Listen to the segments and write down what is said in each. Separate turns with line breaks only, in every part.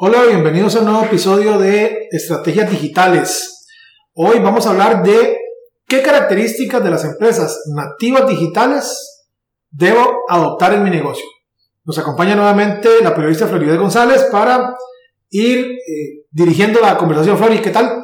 Hola, bienvenidos a un nuevo episodio de Estrategias Digitales. Hoy vamos a hablar de qué características de las empresas nativas digitales debo adoptar en mi negocio. Nos acompaña nuevamente la periodista Florida González para ir eh, dirigiendo la conversación. Flori, ¿qué tal?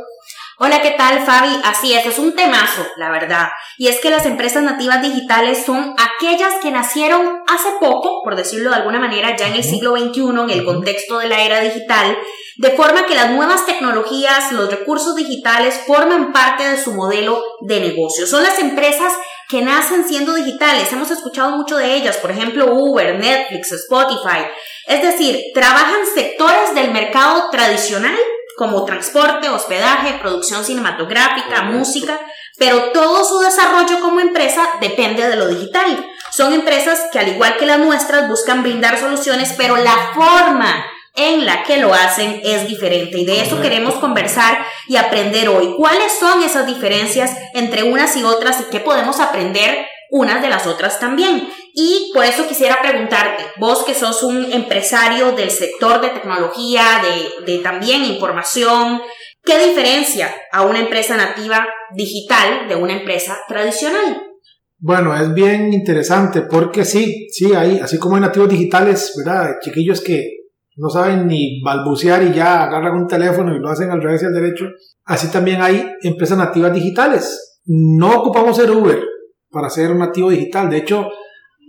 Hola, ¿qué tal Fabi? Así es, es un temazo, la verdad. Y es que las empresas nativas digitales son aquellas que nacieron hace poco, por decirlo de alguna manera, ya en el siglo XXI, en el contexto de la era digital, de forma que las nuevas tecnologías, los recursos digitales forman parte de su modelo de negocio. Son las empresas que nacen siendo digitales. Hemos escuchado mucho de ellas, por ejemplo, Uber, Netflix, Spotify. Es decir, trabajan sectores del mercado tradicional como transporte, hospedaje, producción cinematográfica, música, pero todo su desarrollo como empresa depende de lo digital. Son empresas que al igual que las nuestras buscan brindar soluciones, pero la forma en la que lo hacen es diferente y de eso queremos conversar y aprender hoy. ¿Cuáles son esas diferencias entre unas y otras y qué podemos aprender unas de las otras también. Y por eso quisiera preguntarte, vos que sos un empresario del sector de tecnología, de, también información, ¿qué diferencia a una empresa nativa digital de una empresa tradicional?
Bueno, es bien interesante porque sí, sí, hay, así como hay nativos digitales, ¿verdad? Chiquillos que no saben ni balbucear y ya agarran un teléfono y lo hacen al revés y al derecho. Así también hay empresas nativas digitales. No ocupamos ser Uber, para ser un nativo digital. De hecho,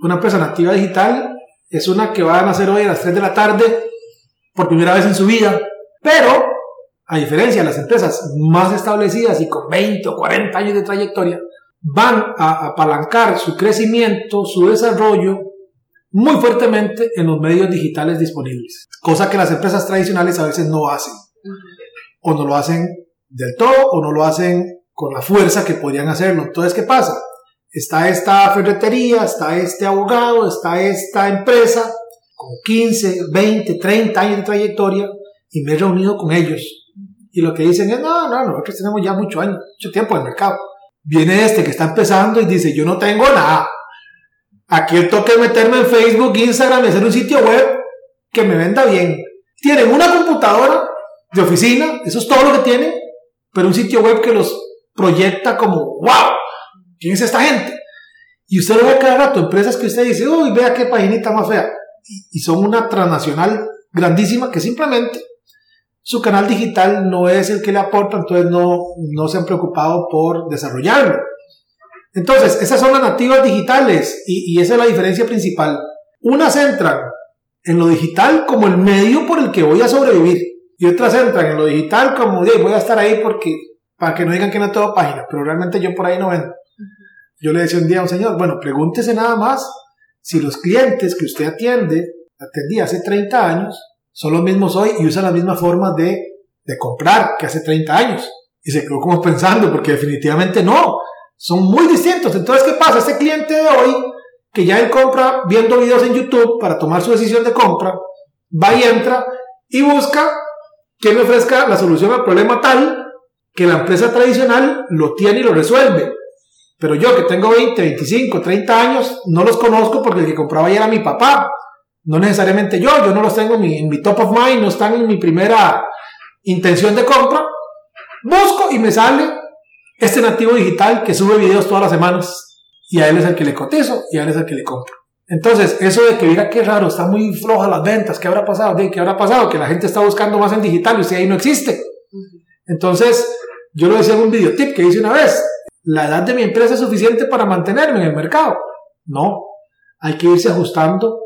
una empresa nativa digital es una que va a nacer hoy a las 3 de la tarde por primera vez en su vida, pero a diferencia de las empresas más establecidas y con 20 o 40 años de trayectoria, van a apalancar su crecimiento, su desarrollo muy fuertemente en los medios digitales disponibles, cosa que las empresas tradicionales a veces no hacen, o no lo hacen del todo, o no lo hacen con la fuerza que podrían hacerlo. Entonces, ¿qué pasa? Está esta ferretería, está este abogado, está esta empresa con 15, 20, 30 años de trayectoria y me he reunido con ellos. Y lo que dicen es, no, no, nosotros tenemos ya mucho años, mucho tiempo en el mercado. Viene este que está empezando y dice, yo no tengo nada. Aquí el toque meterme en Facebook, Instagram y hacer un sitio web que me venda bien. Tienen una computadora de oficina, eso es todo lo que tienen, pero un sitio web que los proyecta como, wow, ¿Quién es esta gente? Y usted lo ve cada rato, empresas que usted dice, uy, vea qué paginita más fea. Y, son una transnacional grandísima que simplemente su canal digital no es el que le aporta, entonces no, no se han preocupado por desarrollarlo. Entonces, esas son las nativas digitales y, y esa es la diferencia principal. Unas entran en lo digital como el medio por el que voy a sobrevivir y otras entran en lo digital como, voy a estar ahí porque, para que no digan que no tengo página, pero realmente yo por ahí no vendo. Yo le decía un día a un señor, bueno, pregúntese nada más si los clientes que usted atiende, atendía hace 30 años, son los mismos hoy y usan la misma forma de, de comprar que hace 30 años. Y se quedó como pensando, porque definitivamente no, son muy distintos. Entonces, ¿qué pasa? Este cliente de hoy, que ya él compra viendo videos en YouTube para tomar su decisión de compra, va y entra y busca que le ofrezca la solución al problema tal que la empresa tradicional lo tiene y lo resuelve. Pero yo que tengo 20, 25, 30 años, no los conozco porque el que compraba ya era mi papá. No necesariamente yo, yo no los tengo en mi, top of mind, no están en mi primera intención de compra. Busco y me sale este nativo digital que sube videos todas las semanas y a él es el que le cotizo y a él es el que le compro. Entonces, eso de que diga que raro, está muy floja las ventas, ¿qué habrá pasado? ¿Qué habrá pasado? Que la gente está buscando más en digital y usted ahí no existe. Entonces, yo lo decía en un video tip que hice una vez, la edad de mi empresa es suficiente para mantenerme en el mercado. No, hay que irse ajustando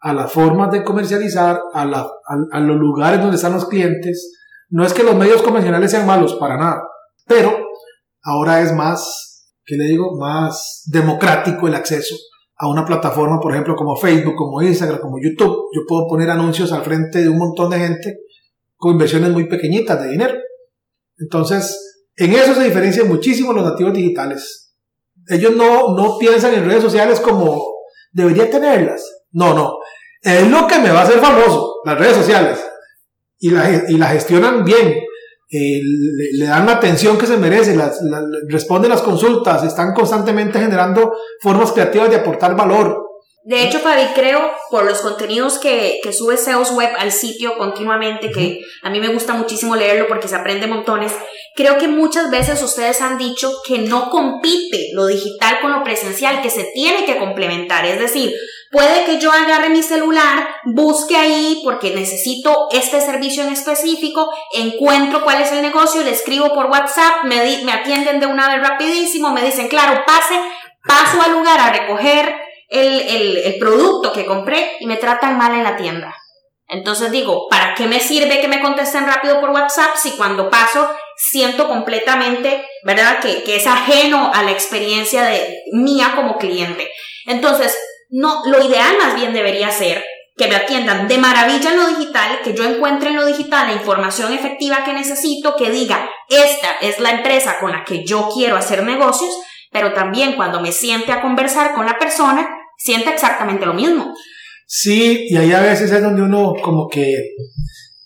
a las formas de comercializar, a, los lugares donde están los clientes. No es que los medios convencionales sean malos, para nada, pero ahora es más, ¿qué le digo? Más democrático el acceso a una plataforma, por ejemplo, como Facebook, como Instagram, como YouTube. Yo puedo poner anuncios al frente de un montón de gente con inversiones muy pequeñitas de dinero. Entonces, en eso se diferencian muchísimo los nativos digitales. Ellos no, no piensan en redes sociales como debería tenerlas. No, no. Es lo que me va a hacer famoso, las redes sociales. Y la, y gestionan bien. Le, dan la atención que se merece, las, responden las consultas, están constantemente generando formas creativas de aportar valor.
De hecho, Fabi, creo por los contenidos que, que sube SEOs Web al sitio continuamente, que a mí me gusta muchísimo leerlo porque se aprende montones, creo que muchas veces ustedes han dicho que no compite lo digital con lo presencial, que se tiene que complementar. Es decir, puede que yo agarre mi celular, busque ahí porque necesito este servicio en específico, encuentro cuál es el negocio, le escribo por WhatsApp, me, me atienden de una vez rapidísimo, me dicen, claro, pase, paso al lugar a recoger el, producto que compré y me tratan mal en la tienda. Entonces digo, ¿para qué me sirve que me contesten rápido por WhatsApp si cuando paso siento completamente, ¿verdad? Que, que, es ajeno a la experiencia de mía como cliente. Entonces, no, lo ideal más bien debería ser que me atiendan de maravilla en lo digital, que yo encuentre en lo digital la información efectiva que necesito, que diga, esta es la empresa con la que yo quiero hacer negocios, pero también cuando me siente a conversar con la persona, siente exactamente lo mismo.
Sí, y ahí a veces es donde uno como que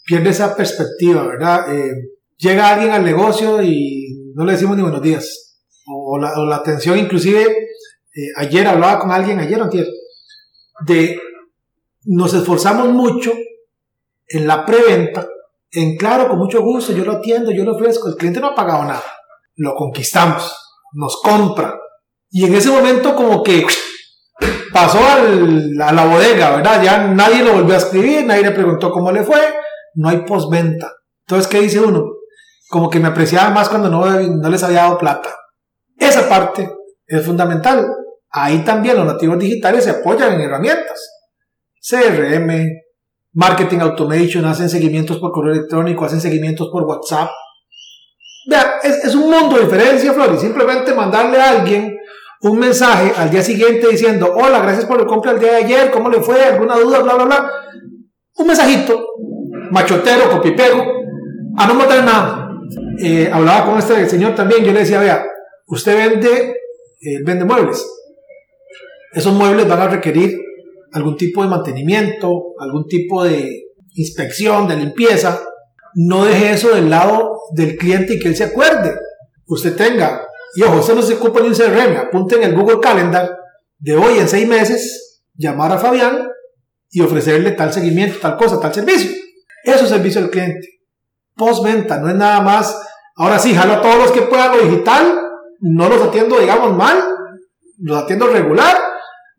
pierde esa perspectiva, ¿verdad? Eh, llega alguien al negocio y no le decimos ni buenos días. O, la, atención, inclusive, eh, ayer hablaba con alguien, ayer o antier, de nos esforzamos mucho en la preventa, en claro, con mucho gusto, yo lo atiendo, yo lo ofrezco, el cliente no ha pagado nada, lo conquistamos, nos compra. Y en ese momento como que pasó a la bodega, ¿verdad? Ya nadie lo volvió a escribir, nadie le preguntó cómo le fue, no hay postventa. Entonces, ¿qué dice uno? Como que me apreciaba más cuando no, no les había dado plata. Esa parte es fundamental. Ahí también los nativos digitales se apoyan en herramientas. CRM, Marketing Automation, hacen seguimientos por correo electrónico, hacen seguimientos por WhatsApp. Vean, es, es un mundo de diferencia, Flor, y simplemente mandarle a alguien un mensaje al día siguiente diciendo, hola, gracias por el compra el día de ayer, ¿cómo le fue? ¿Alguna duda? Bla, bla, bla. Un mensajito, machotero, copipego, a no matar nada. Eh, hablaba con este señor también, yo le decía, vea, usted vende, eh, vende muebles. Esos muebles van a requerir algún tipo de mantenimiento, algún tipo de inspección, de limpieza. No deje eso del lado del cliente y que él se acuerde. Usted tenga y ojo, eso no se ocupa ni un CRM, apunten el Google Calendar de hoy en seis meses, llamar a Fabián y ofrecerle tal seguimiento, tal cosa, tal servicio. Eso es servicio al cliente. Postventa, no es nada más. Ahora sí, jalo a todos los que puedan lo digital, no los atiendo, digamos, mal, los atiendo regular,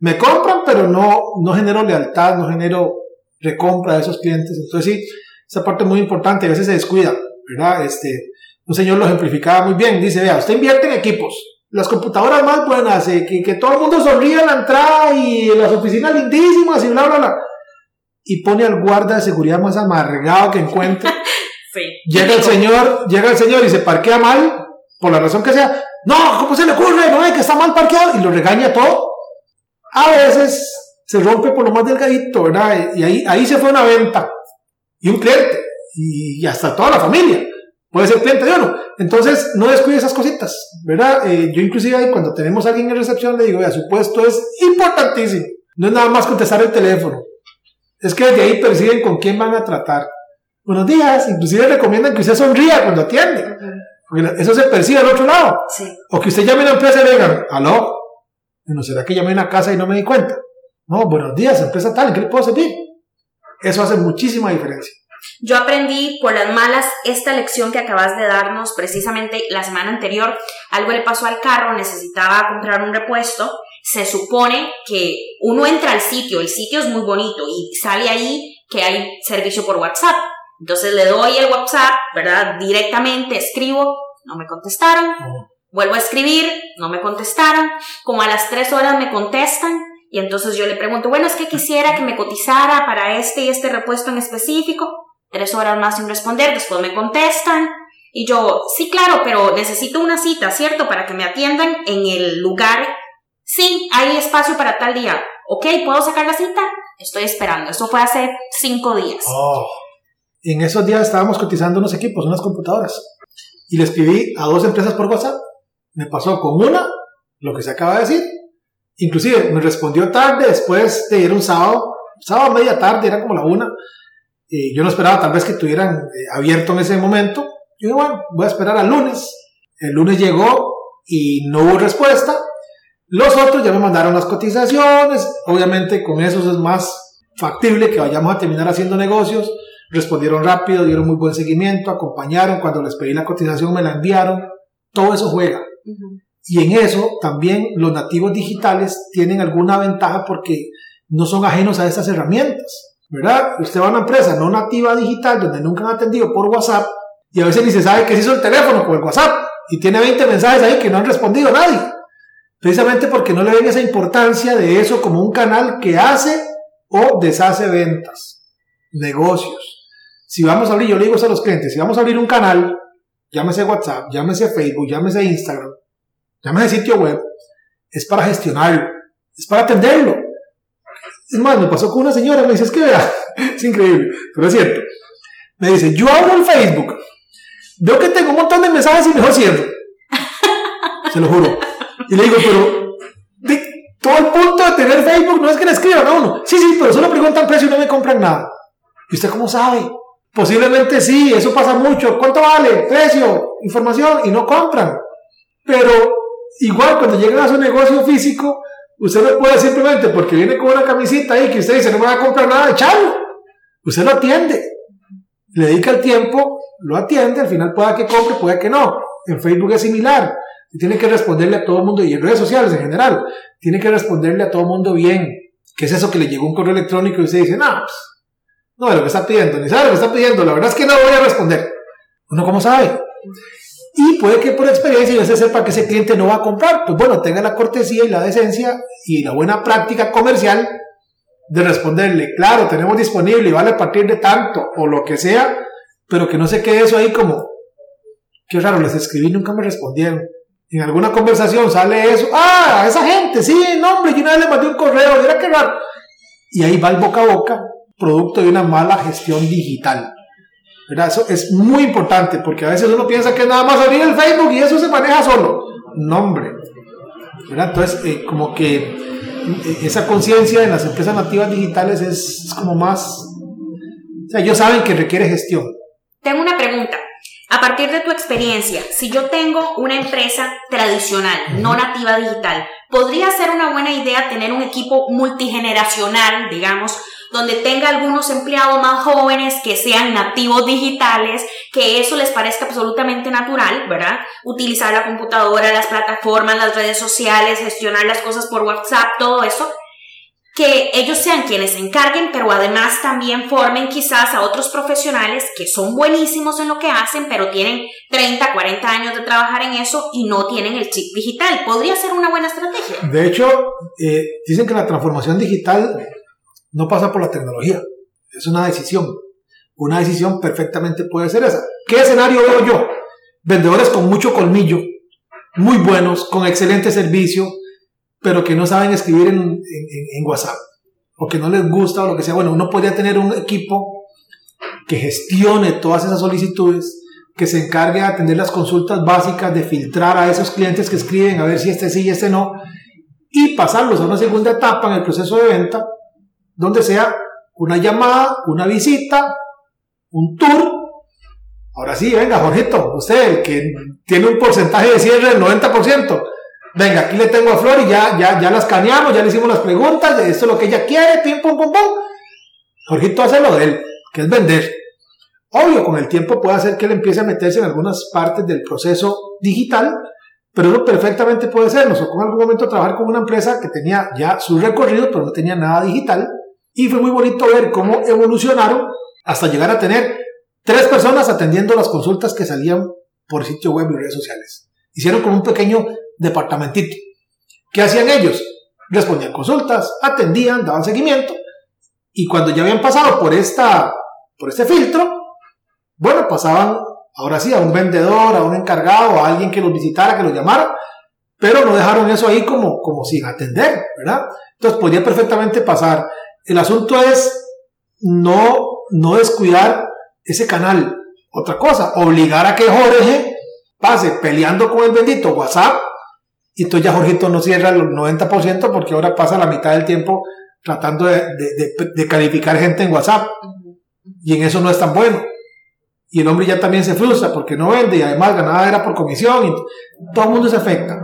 me compran, pero no, no genero lealtad, no genero recompra de esos clientes. Entonces sí, esa parte es muy importante, a veces se descuida, ¿verdad? Este, un señor lo ejemplificaba muy bien. Dice, vea, usted invierte en equipos. Las computadoras más buenas, eh, que, que, todo el mundo sonríe en la entrada y las oficinas lindísimas y bla, bla, bla. Y pone al guarda de seguridad más amargado que encuentre. sí. Llega el señor, llega el señor y se parquea mal, por la razón que sea. No, ¿cómo se le ocurre? No, es que está mal parqueado y lo regaña todo. A veces se rompe por lo más delgadito, ¿verdad? Y ahí, ahí se fue una venta y un cliente y hasta toda la familia puede ser cliente de uno. Entonces, no descuide esas cositas, ¿verdad? Eh, yo inclusive ahí cuando tenemos a alguien en recepción le digo, vea, su puesto es importantísimo. No es nada más contestar el teléfono. Es que desde ahí perciben con quién van a tratar. Buenos días, inclusive recomiendan que usted sonría cuando atiende. Porque eso se percibe al otro lado. Sí. O que usted llame a una empresa y digan, aló, ¿no será que llamé a una casa y no me di cuenta? No, buenos días, empresa tal, ¿en qué le puedo servir? Eso hace muchísima diferencia.
Yo aprendí por las malas esta lección que acabas de darnos precisamente la semana anterior. Algo le pasó al carro, necesitaba comprar un repuesto. Se supone que uno entra al sitio, el sitio es muy bonito y sale ahí que hay servicio por WhatsApp. Entonces le doy el WhatsApp, ¿verdad? Directamente escribo, no me contestaron. Vuelvo a escribir, no me contestaron. Como a las tres horas me contestan. Y entonces yo le pregunto, bueno, es que quisiera que me cotizara para este y este repuesto en específico tres horas más sin responder, después me contestan y yo, sí, claro, pero necesito una cita, ¿cierto? Para que me atiendan en el lugar Sí, hay espacio para tal día. Ok, ¿puedo sacar la cita? Estoy esperando. Eso fue hace cinco días.
Oh. En esos días estábamos cotizando unos equipos, unas computadoras. Y le escribí a dos empresas por WhatsApp. Me pasó con una lo que se acaba de decir. Inclusive me respondió tarde, después de ir un sábado, sábado media tarde, era como la una. Y yo no esperaba tal vez que tuvieran eh, abierto en ese momento. Yo dije, bueno, voy a esperar al lunes. El lunes llegó y no hubo respuesta. Los otros ya me mandaron las cotizaciones. Obviamente con eso es más factible que vayamos a terminar haciendo negocios. Respondieron rápido, dieron muy buen seguimiento, acompañaron. Cuando les pedí la cotización me la enviaron. Todo eso juega. Y en eso también los nativos digitales tienen alguna ventaja porque no son ajenos a estas herramientas. ¿Verdad? Usted va a una empresa no nativa digital donde nunca han atendido por WhatsApp y a veces ni se sabe qué se hizo el teléfono con el WhatsApp y tiene 20 mensajes ahí que no han respondido a nadie. Precisamente porque no le ven esa importancia de eso como un canal que hace o deshace ventas, negocios. Si vamos a abrir, yo le digo a los clientes, si vamos a abrir un canal, llámese WhatsApp, llámese Facebook, llámese Instagram, llámese sitio web, es para gestionarlo, es para atenderlo. Es más, me pasó con una señora, me dice, es que vea, es increíble, pero es cierto. Me dice, yo abro el Facebook, veo que tengo un montón de mensajes y mejor cierro. Se lo juro. Y le digo, pero todo el punto de tener Facebook no es que le escriban a uno. Sí, sí, pero solo preguntan precio y no me compran nada. ¿Y usted cómo sabe? Posiblemente sí, eso pasa mucho. ¿Cuánto vale? Precio, información y no compran. Pero igual cuando llegan a su negocio físico, usted no puede simplemente porque viene con una camisita ahí que usted dice no me va a comprar nada, echarlo. Usted lo atiende. Le dedica el tiempo, lo atiende, al final pueda que compre, puede que no. En Facebook es similar tiene que responderle a todo el mundo y en redes sociales en general, tiene que responderle a todo el mundo bien. ¿Qué es eso que le llegó un correo electrónico y usted dice, no, pues, no de lo que está pidiendo, ni sabe lo que está pidiendo, la verdad es que no voy a responder. Uno, ¿cómo sabe? Y puede que por experiencia usted sepa que ese cliente no va a comprar. Pues bueno, tenga la cortesía y la decencia y la buena práctica comercial de responderle, claro, tenemos disponible y vale a partir de tanto o lo que sea, pero que no se quede eso ahí como, qué raro, les escribí y nunca me respondieron en alguna conversación sale eso, ah, esa gente, sí, no, hombre, yo una le mandé un correo, mira qué raro. Y ahí va el boca a boca, producto de una mala gestión digital. ¿Verdad? Eso es muy importante porque a veces uno piensa que nada más abrir el Facebook y eso se maneja solo. No, hombre. ¿Verdad? Entonces, eh, como que eh, esa conciencia en las empresas nativas digitales es, es como más... O sea, ellos saben que requiere gestión.
Tengo una pregunta. A partir de tu experiencia, si yo tengo una empresa tradicional, no nativa digital, podría ser una buena idea tener un equipo multigeneracional, digamos, donde tenga algunos empleados más jóvenes que sean nativos digitales, que eso les parezca absolutamente natural, ¿verdad? Utilizar la computadora, las plataformas, las redes sociales, gestionar las cosas por WhatsApp, todo eso, que ellos sean quienes se encarguen, pero además también formen quizás a otros profesionales que son buenísimos en lo que hacen, pero tienen 30, 40 años de trabajar en eso y no tienen el chip digital. Podría ser una buena estrategia.
De hecho, eh, dicen que la transformación digital no pasa por la tecnología, es una decisión. Una decisión perfectamente puede ser esa. ¿Qué escenario veo yo? Vendedores con mucho colmillo, muy buenos, con excelente servicio, pero que no saben escribir en, en, WhatsApp o que no les gusta o lo que sea. Bueno, uno podría tener un equipo que gestione todas esas solicitudes, que se encargue de atender las consultas básicas, de filtrar a esos clientes que escriben a ver si este sí y este no, y pasarlos a una segunda etapa en el proceso de venta, donde sea una llamada, una visita, un tour. Ahora sí, venga, Jorgito, usted, el que tiene un porcentaje de cierre del 90%, Venga, aquí le tengo a Flor y ya, ya, ya la escaneamos, ya le hicimos las preguntas, esto es lo que ella quiere, pim, pum, pum, pum. Jorgito hace lo de él, que es vender. Obvio, con el tiempo puede hacer que él empiece a meterse en algunas partes del proceso digital, pero eso perfectamente puede ser. Nos tocó en algún momento trabajar con una empresa que tenía ya su recorrido, pero no tenía nada digital. Y fue muy bonito ver cómo evolucionaron hasta llegar a tener tres personas atendiendo las consultas que salían por sitio web y redes sociales. Hicieron como un pequeño departamentito. ¿Qué hacían ellos? Respondían consultas, atendían, daban seguimiento y cuando ya habían pasado por, esta, por este filtro, bueno, pasaban ahora sí a un vendedor, a un encargado, a alguien que los visitara, que los llamara pero no dejaron eso ahí como, como sin atender, ¿verdad? Entonces podría perfectamente pasar. El asunto es no, no descuidar ese canal. Otra cosa, obligar a que Jorge pase peleando con el bendito WhatsApp y entonces ya Jorgito no cierra el 90% porque ahora pasa la mitad del tiempo tratando de, calificar gente en WhatsApp. Y en eso no es tan bueno. Y el hombre ya también se frustra porque no vende y además ganada era por comisión y todo el mundo se afecta.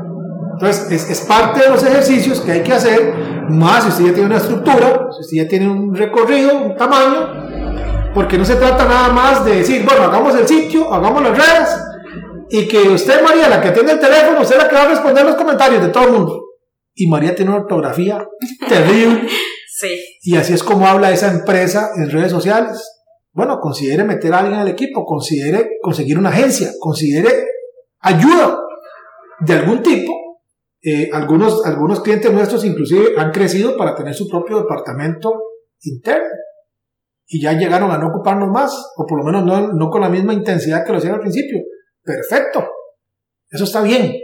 Entonces, es, es, parte de los ejercicios que hay que hacer, más si usted ya tiene una estructura, si usted ya tiene un recorrido, un tamaño, porque no se trata nada más de decir, bueno, hagamos el sitio, hagamos las redes, y que usted, María, la que atiende el teléfono, usted la que va a responder los comentarios de todo el mundo. Y María tiene una ortografía terrible.
Sí.
Y así es como habla esa empresa en redes sociales. Bueno, considere meter a alguien al equipo, considere conseguir una agencia, considere ayuda de algún tipo eh, algunos, algunos clientes nuestros inclusive han crecido para tener su propio departamento interno y ya llegaron a no ocuparnos más, o por lo menos no, no con la misma intensidad que lo hacían al principio. Perfecto, eso está bien,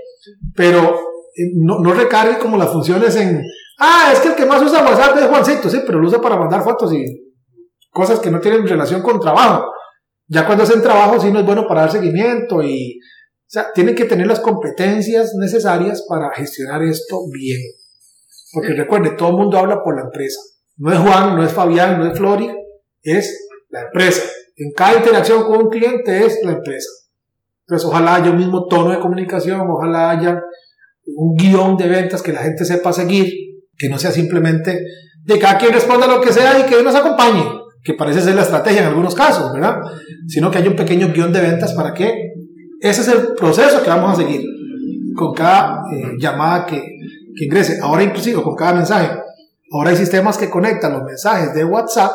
pero eh, no, no, recargue como las funciones en, ah, es que el que más usa WhatsApp es Juancito, sí, pero lo usa para mandar fotos y cosas que no tienen relación con trabajo. Ya cuando hacen trabajo sí no es bueno para dar seguimiento y o sea, tienen que tener las competencias necesarias para gestionar esto bien. Porque recuerde, todo el mundo habla por la empresa. No es Juan, no es Fabián, no es Flori, es la empresa. En cada interacción con un cliente es la empresa. Entonces, ojalá haya un mismo tono de comunicación, ojalá haya un guion de ventas que la gente sepa seguir, que no sea simplemente de cada quien responda lo que sea y que nos acompañe, que parece ser la estrategia en algunos casos, ¿verdad? Sino que haya un pequeño guion de ventas para que ese es el proceso que vamos a seguir con cada eh, llamada que, que ingrese. Ahora inclusive con cada mensaje. Ahora hay sistemas que conectan los mensajes de WhatsApp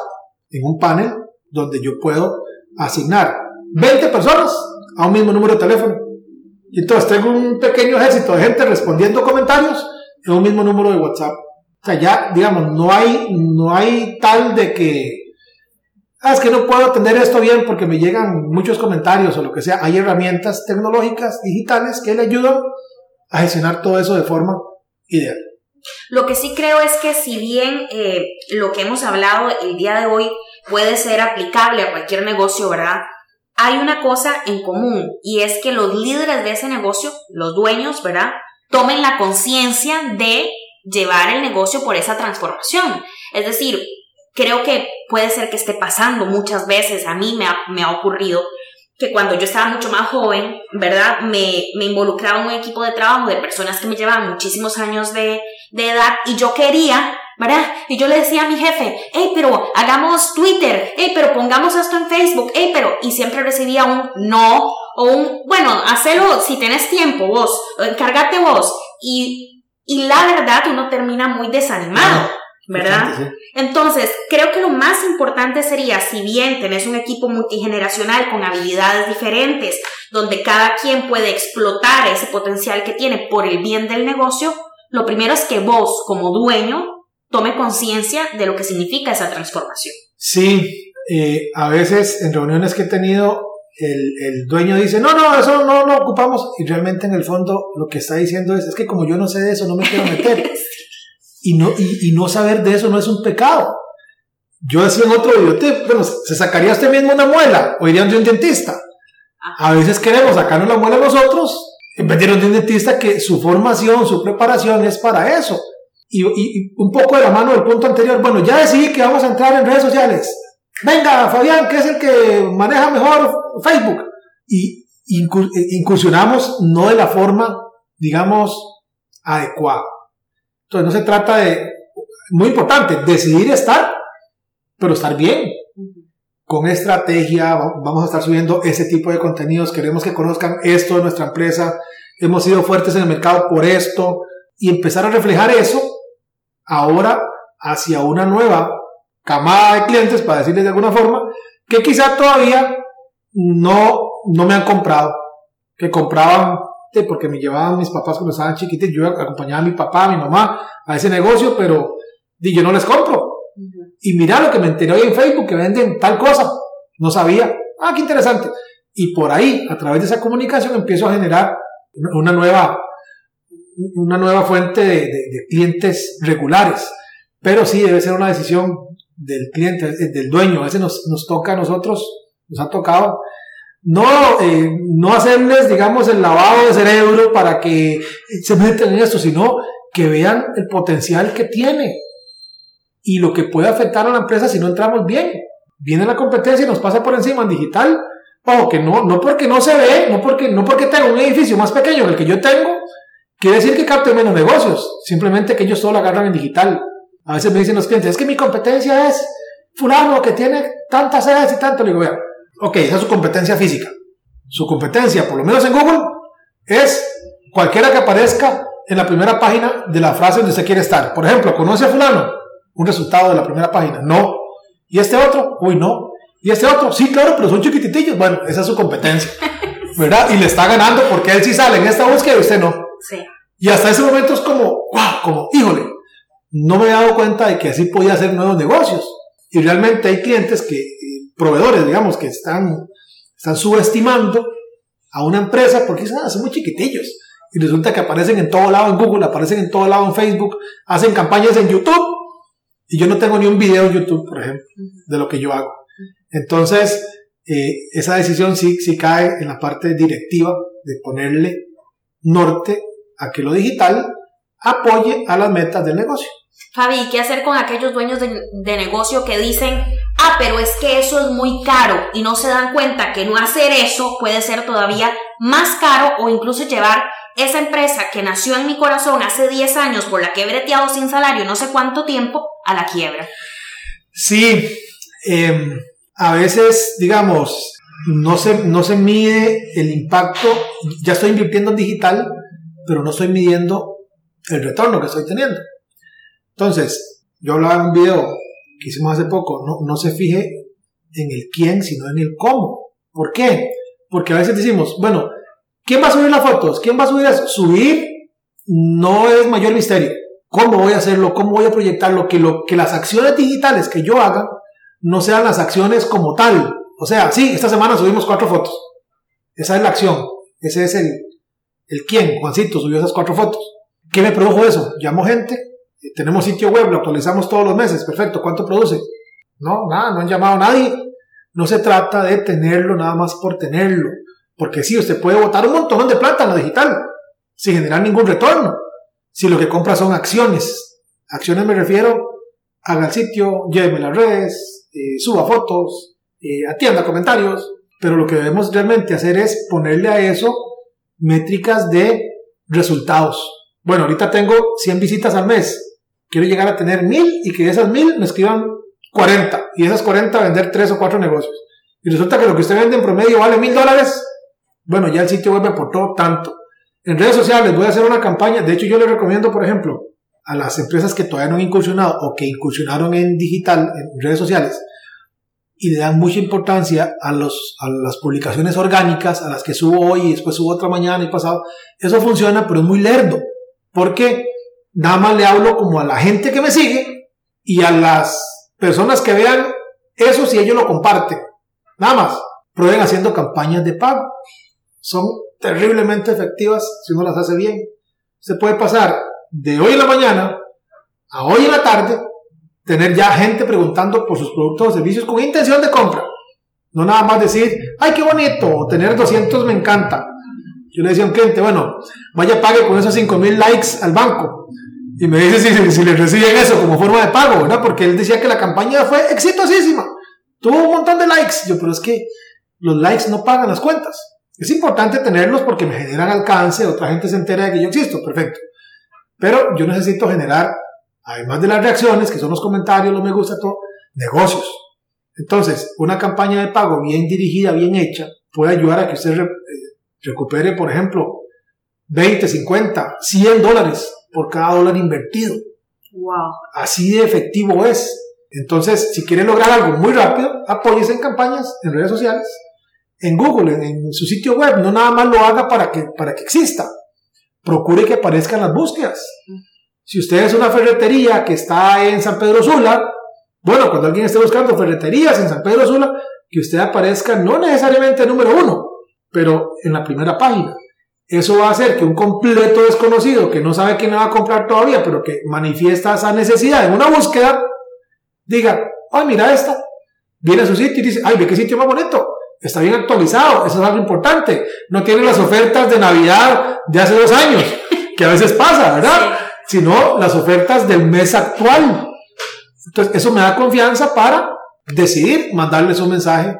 en un panel donde yo puedo asignar 20 personas a un mismo número de teléfono. Y entonces tengo un pequeño ejército de gente respondiendo comentarios en un mismo número de WhatsApp. O sea, ya, digamos, no hay, no hay tal de que ah, es que no puedo atender esto bien porque me llegan muchos comentarios o lo que sea. Hay herramientas tecnológicas, digitales, que le ayudan a gestionar todo eso de forma ideal.
Lo que sí creo es que si bien eh, lo que hemos hablado el día de hoy puede ser aplicable a cualquier negocio, ¿verdad? Hay una cosa en común y es que los líderes de ese negocio, los dueños, ¿verdad? Tomen la conciencia de llevar el negocio por esa transformación. Es decir, creo que puede ser que esté pasando muchas veces, a mí me ha, me ha ocurrido que cuando yo estaba mucho más joven, ¿verdad? Me, me involucraba en un equipo de trabajo de personas que me llevaban muchísimos años de, de edad y yo quería, ¿verdad? Y yo le decía a mi jefe, hey, pero hagamos Twitter, hey, pero pongamos esto en Facebook, hey, pero, y siempre recibía un no o un, bueno, hacelo si tienes tiempo vos, encárgate vos. Y, y la verdad uno termina muy desanimado. ¿Verdad? Entonces, creo que lo más importante sería, si bien tenés un equipo multigeneracional con habilidades diferentes, donde cada quien puede explotar ese potencial que tiene por el bien del negocio, lo primero es que vos, como dueño, tome conciencia de lo que significa esa transformación.
Sí, eh, a veces en reuniones que he tenido, el, el, dueño dice, no, no, eso no lo ocupamos, y realmente en el fondo lo que está diciendo es, es que como yo no sé de eso, no me quiero meter. y no, y, no saber de eso no es un pecado. Yo decía en otro video, bueno, ¿se sacaría usted mismo una muela o iría de un dentista? A veces queremos sacarnos la muela nosotros en vez de ir a un dentista que su formación, su preparación es para eso. Y, y, un poco de la mano del punto anterior, bueno, ya decidí que vamos a entrar en redes sociales. Venga, Fabián, que es el que maneja mejor Facebook. Y incursionamos no de la forma, digamos, adecuada. Entonces no se trata de, muy importante, decidir estar, pero estar bien. Con estrategia, vamos a estar subiendo ese tipo de contenidos, queremos que conozcan esto de nuestra empresa, hemos sido fuertes en el mercado por esto, y empezar a reflejar eso ahora hacia una nueva camada de clientes, para decirles de alguna forma, que quizá todavía no, no me han comprado, que compraban porque me llevaban mis papás cuando estaban chiquitos, yo acompañaba a mi papá, a mi mamá a ese negocio, pero yo no les compro. Y mira lo que me enteré hoy en Facebook, que venden tal cosa, no sabía. Ah, qué interesante. Y por ahí, a través de esa comunicación, empiezo a generar una nueva, una nueva fuente de, de, clientes regulares, pero sí debe ser una decisión del cliente, del dueño. A veces nos, nos toca a nosotros, nos ha tocado no, eh, no hacerles, digamos, el lavado de cerebro para que se metan en esto, sino que vean el potencial que tiene y lo que puede afectar a la empresa si no entramos bien. Viene la competencia y nos pasa por encima en digital. Ojo, que no, no porque no se ve, no porque, no porque tengo un edificio más pequeño que el que yo tengo, quiere decir que capte menos negocios. Simplemente que ellos solo agarran en digital. A veces me dicen los clientes, es que mi competencia es fulano que tiene tantas sedes y tanto. Le digo, vea, Ok, esa es su competencia física. Su competencia, por lo menos en Google, es cualquiera que aparezca en la primera página de la frase donde usted quiere estar. Por ejemplo, ¿conoce a fulano? Un resultado de la primera página. No. ¿Y este otro? Uy, no. ¿Y este otro? Sí, claro, pero son chiquititillos. Bueno, esa es su competencia. ¿Verdad? Y le está ganando porque él sí sale en esta búsqueda y usted no.
Sí.
Y hasta ese momento es como, wow, como, híjole, no me he dado cuenta de que así podía hacer nuevos negocios. Y realmente hay clientes que proveedores, digamos, que están, están subestimando a una empresa porque ah, son muy chiquitillos. Y resulta que aparecen en todo lado en Google, aparecen en todo lado en Facebook, hacen campañas en YouTube. Y yo no tengo ni un video en YouTube, por ejemplo, de lo que yo hago. Entonces, eh, esa decisión sí, sí cae en la parte directiva de ponerle norte a que lo digital apoye a las metas del negocio.
Fabi, ¿qué hacer con aquellos dueños de, negocio que dicen, ah, pero es que eso es muy caro y no se dan cuenta que no hacer eso puede ser todavía más caro o incluso llevar esa empresa que nació en mi corazón hace 10 años por la que he breteado sin salario no sé cuánto tiempo a la quiebra?
Sí, em, a veces, digamos, no se, no se mide el impacto, ya estoy invirtiendo en digital, pero no estoy midiendo el retorno que estoy teniendo. Entonces, yo hablaba en un video que hicimos hace poco, no, no se fije en el quién, sino en el cómo. ¿Por qué? Porque a veces decimos, bueno, ¿quién va a subir las fotos? ¿Quién va a subir eso? Subir no es mayor misterio. ¿Cómo voy a hacerlo? ¿Cómo voy a proyectarlo? Que, lo, que las acciones digitales que yo haga no sean las acciones como tal. O sea, sí, esta semana subimos cuatro fotos. Esa es la acción. Ese es el, el quién. Juancito subió esas cuatro fotos. ¿Qué me produjo eso? Llamo gente, tenemos sitio web, lo actualizamos todos los meses, perfecto, ¿cuánto produce? No, nada, no han llamado a nadie. No se trata de tenerlo nada más por tenerlo, porque sí, usted puede botar un montón de plata en lo digital, sin generar ningún retorno. Si lo que compra son acciones, acciones me refiero, haga el sitio, lléveme las redes, eh, suba fotos, eh, atienda comentarios, pero lo que debemos realmente hacer es ponerle a eso métricas de resultados. Bueno, ahorita tengo 100 visitas al mes, quiero llegar a tener mil y que esas mil me escriban 40 y esas 40 vender 3 o 4 negocios. Y resulta que lo que usted vende en promedio vale mil dólares. Bueno, ya el sitio web aportó tanto. En redes sociales voy a hacer una campaña. De hecho, yo le recomiendo, por ejemplo, a las empresas que todavía no han incursionado o que incursionaron en digital, en redes sociales, y le dan mucha importancia a, los, a las publicaciones orgánicas, a las que subo hoy y después subo otra mañana y pasado. Eso funciona, pero es muy lerdo. ¿Por qué? Nada más le hablo como a la gente que me sigue y a las personas que vean eso si ellos lo comparten. Nada más. Prueben haciendo campañas de pago. Son terriblemente efectivas si uno las hace bien. Se puede pasar de hoy en la mañana a hoy en la tarde, tener ya gente preguntando por sus productos o servicios con intención de compra. No nada más decir, ay, qué bonito, tener 200 me encanta. Yo le decía a un cliente, bueno, vaya pague con esos 5000 likes al banco. Y me dice si, si, le reciben eso como forma de pago, ¿verdad? Porque él decía que la campaña fue exitosísima. Tuvo un montón de likes. Yo, pero es que los likes no pagan las cuentas. Es importante tenerlos porque me generan alcance, otra gente se entera de que yo existo, perfecto. Pero yo necesito generar, además de las reacciones, que son los comentarios, los me gusta, todo, negocios. Entonces, una campaña de pago bien dirigida, bien hecha, puede ayudar a que usted eh, recupere, por ejemplo, 20, 50, 100 dólares por cada dólar invertido.
Wow.
Así de efectivo es. Entonces, si quiere lograr algo muy rápido, apóyese en campañas en redes sociales, en Google, en, su sitio web. No nada más lo haga para que, para que exista. Procure que aparezcan las búsquedas. Si usted es una ferretería que está en San Pedro Sula, bueno, cuando alguien esté buscando ferreterías en San Pedro Sula, que usted aparezca no necesariamente número uno, pero en la primera página Eso va a hacer que un completo desconocido que no sabe quién va a comprar todavía, pero que manifiesta esa necesidad en una búsqueda, diga, ay, mira esta. Viene a su sitio y dice, ay, ve qué sitio más bonito. Está bien actualizado, eso es algo importante. No tiene las ofertas de Navidad de hace dos años, que a veces pasa, ¿verdad? Sino las ofertas del mes actual. Entonces, eso me da confianza para decidir mandarles un mensaje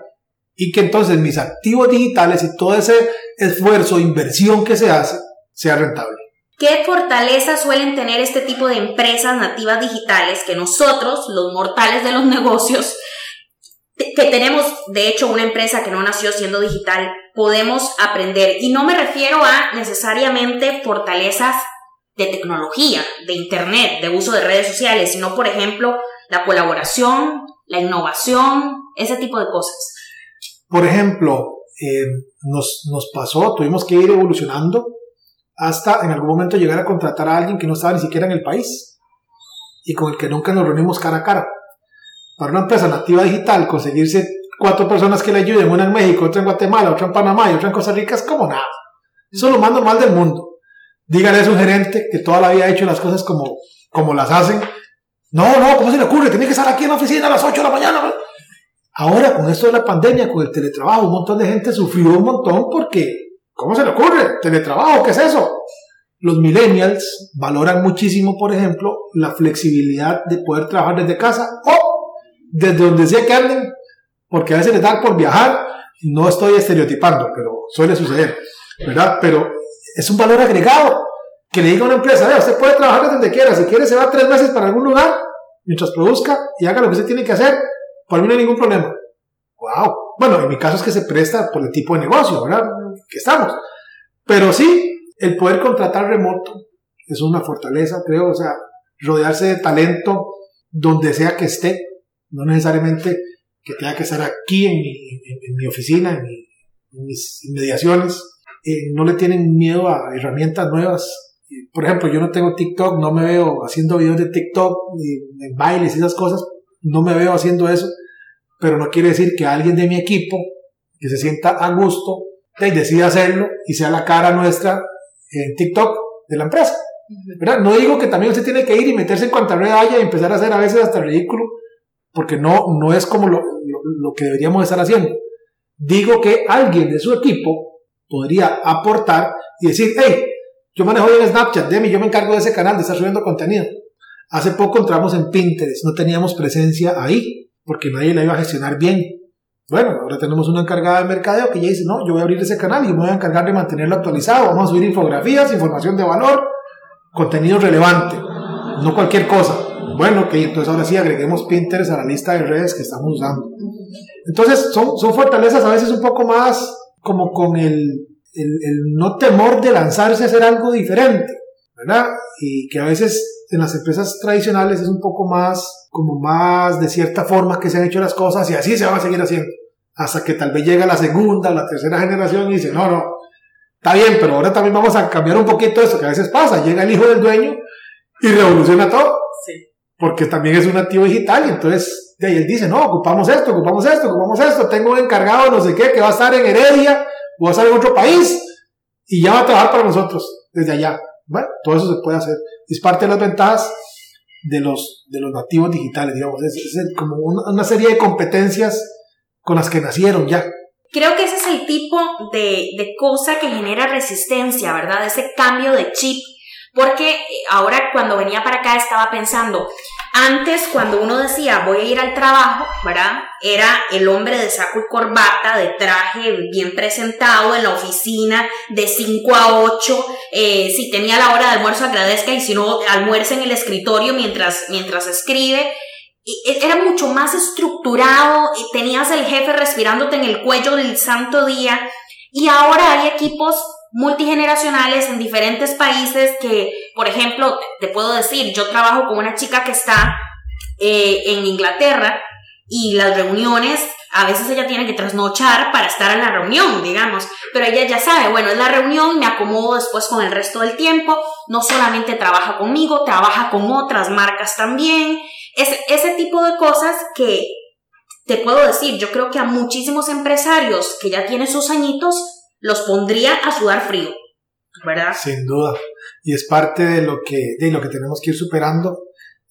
y que entonces mis activos digitales y todo ese esfuerzo, inversión que se hace, sea rentable.
¿Qué fortalezas suelen tener este tipo de empresas nativas digitales que nosotros, los mortales de los negocios, que tenemos de hecho una empresa que no nació siendo digital, podemos aprender? Y no me refiero a necesariamente fortalezas de tecnología, de internet, de uso de redes sociales, sino por ejemplo la colaboración, la innovación, ese tipo de cosas.
Por ejemplo, eh, nos, nos pasó, tuvimos que ir evolucionando hasta en algún momento llegar a contratar a alguien que no estaba ni siquiera en el país y con el que nunca nos reunimos cara a cara. Para una empresa nativa digital, conseguirse cuatro personas que le ayuden, una en México, otra en Guatemala, otra en Panamá y otra en Costa Rica, es como nada. Eso es lo más normal del mundo. Dígale a su gerente que toda la vida ha hecho las cosas como, como las hacen. No, no, ¿cómo se le ocurre? Tiene que estar aquí en la oficina a las 8 de la mañana. Ahora, con esto de la pandemia, con el teletrabajo, un montón de gente sufrió un montón porque, ¿cómo se le ocurre? ¿Teletrabajo? ¿Qué es eso? Los millennials valoran muchísimo, por ejemplo, la flexibilidad de poder trabajar desde casa o desde donde sea que anden, porque a veces les da por viajar. No estoy estereotipando, pero suele suceder, ¿verdad? Pero es un valor agregado que le diga a una empresa, vea, usted puede trabajar desde donde quiera, si quiere se va tres meses para algún lugar, mientras produzca y haga lo que usted tiene que hacer, por mí no hay ningún problema. Wow. Bueno, en mi caso es que se presta por el tipo de negocio, ¿verdad? Que estamos. Pero sí, el poder contratar remoto es una fortaleza, creo, o sea, rodearse de talento donde sea que esté, no necesariamente que tenga que estar aquí en mi, oficina, en, mis inmediaciones, eh, no le tienen miedo a herramientas nuevas. Por ejemplo, yo no tengo TikTok, no me veo haciendo videos de TikTok, en bailes y esas cosas, no me veo haciendo eso, pero no quiere decir que alguien de mi equipo que se sienta a gusto y decida hacerlo y sea la cara nuestra en TikTok de la empresa. ¿verdad? No digo que también usted tiene que ir y meterse en cuanta red haya y empezar a hacer a veces hasta ridículo, porque no, no es como lo, lo que deberíamos estar haciendo. Digo que alguien de su equipo podría aportar y decir, hey, yo manejo bien Snapchat, Demi, yo me encargo de ese canal, de estar subiendo contenido. Hace poco entramos en Pinterest, no teníamos presencia ahí porque nadie la iba a gestionar bien. Bueno, ahora tenemos una encargada de mercadeo que ya dice, no, yo voy a abrir ese canal y me voy a encargar de mantenerlo actualizado. Vamos a subir infografías, información de valor, contenido relevante, no cualquier cosa. Bueno, que entonces ahora sí agreguemos Pinterest a la lista de redes que estamos usando. Entonces son, son fortalezas a veces un poco más como con el, el, el no temor de lanzarse a hacer algo diferente, ¿verdad? Y que a veces en las empresas tradicionales es un poco más, como más de cierta forma que se han hecho las cosas y así se van a seguir haciendo. Hasta que tal vez llega la segunda, la tercera generación y dice, no, no, está bien, pero ahora también vamos a cambiar un poquito esto que a veces pasa. Llega el hijo del dueño y revoluciona todo. Sí. Porque también es un activo digital y entonces de ahí él dice, no, ocupamos esto, ocupamos esto, ocupamos esto, tengo un encargado no sé qué que va a estar en Heredia o va a estar en otro país y ya va a trabajar para nosotros desde allá. Bueno, todo eso se puede hacer. Es parte de las ventajas de los, de los nativos digitales, digamos. Es, como una, serie de competencias con las que nacieron ya.
Creo que ese es el tipo de, de cosa que genera resistencia, ¿verdad? Ese cambio de chip. Porque ahora cuando venía para acá estaba pensando, antes, cuando uno decía voy a ir al trabajo, ¿verdad? Era el hombre de saco y corbata, de traje bien presentado en la oficina, de 5 a 8. Eh, si tenía la hora de almuerzo, agradezca y si no, almuerza en el escritorio mientras, mientras escribe. E, era mucho más estructurado, tenías el jefe respirándote en el cuello del santo día. Y ahora hay equipos multigeneracionales en diferentes países que, por ejemplo, te puedo decir, yo trabajo con una chica que está eh, en Inglaterra y las reuniones, a veces ella tiene que trasnochar para estar en la reunión, digamos, pero ella ya sabe, bueno, es la reunión, me acomodo después con el resto del tiempo, no solamente trabaja conmigo, trabaja con otras marcas también, es, ese tipo de cosas que te puedo decir, yo creo que a muchísimos empresarios que ya tienen sus añitos, los pondría a sudar frío. ¿verdad?
Sin duda. Y es parte de lo que, de lo que tenemos que ir superando.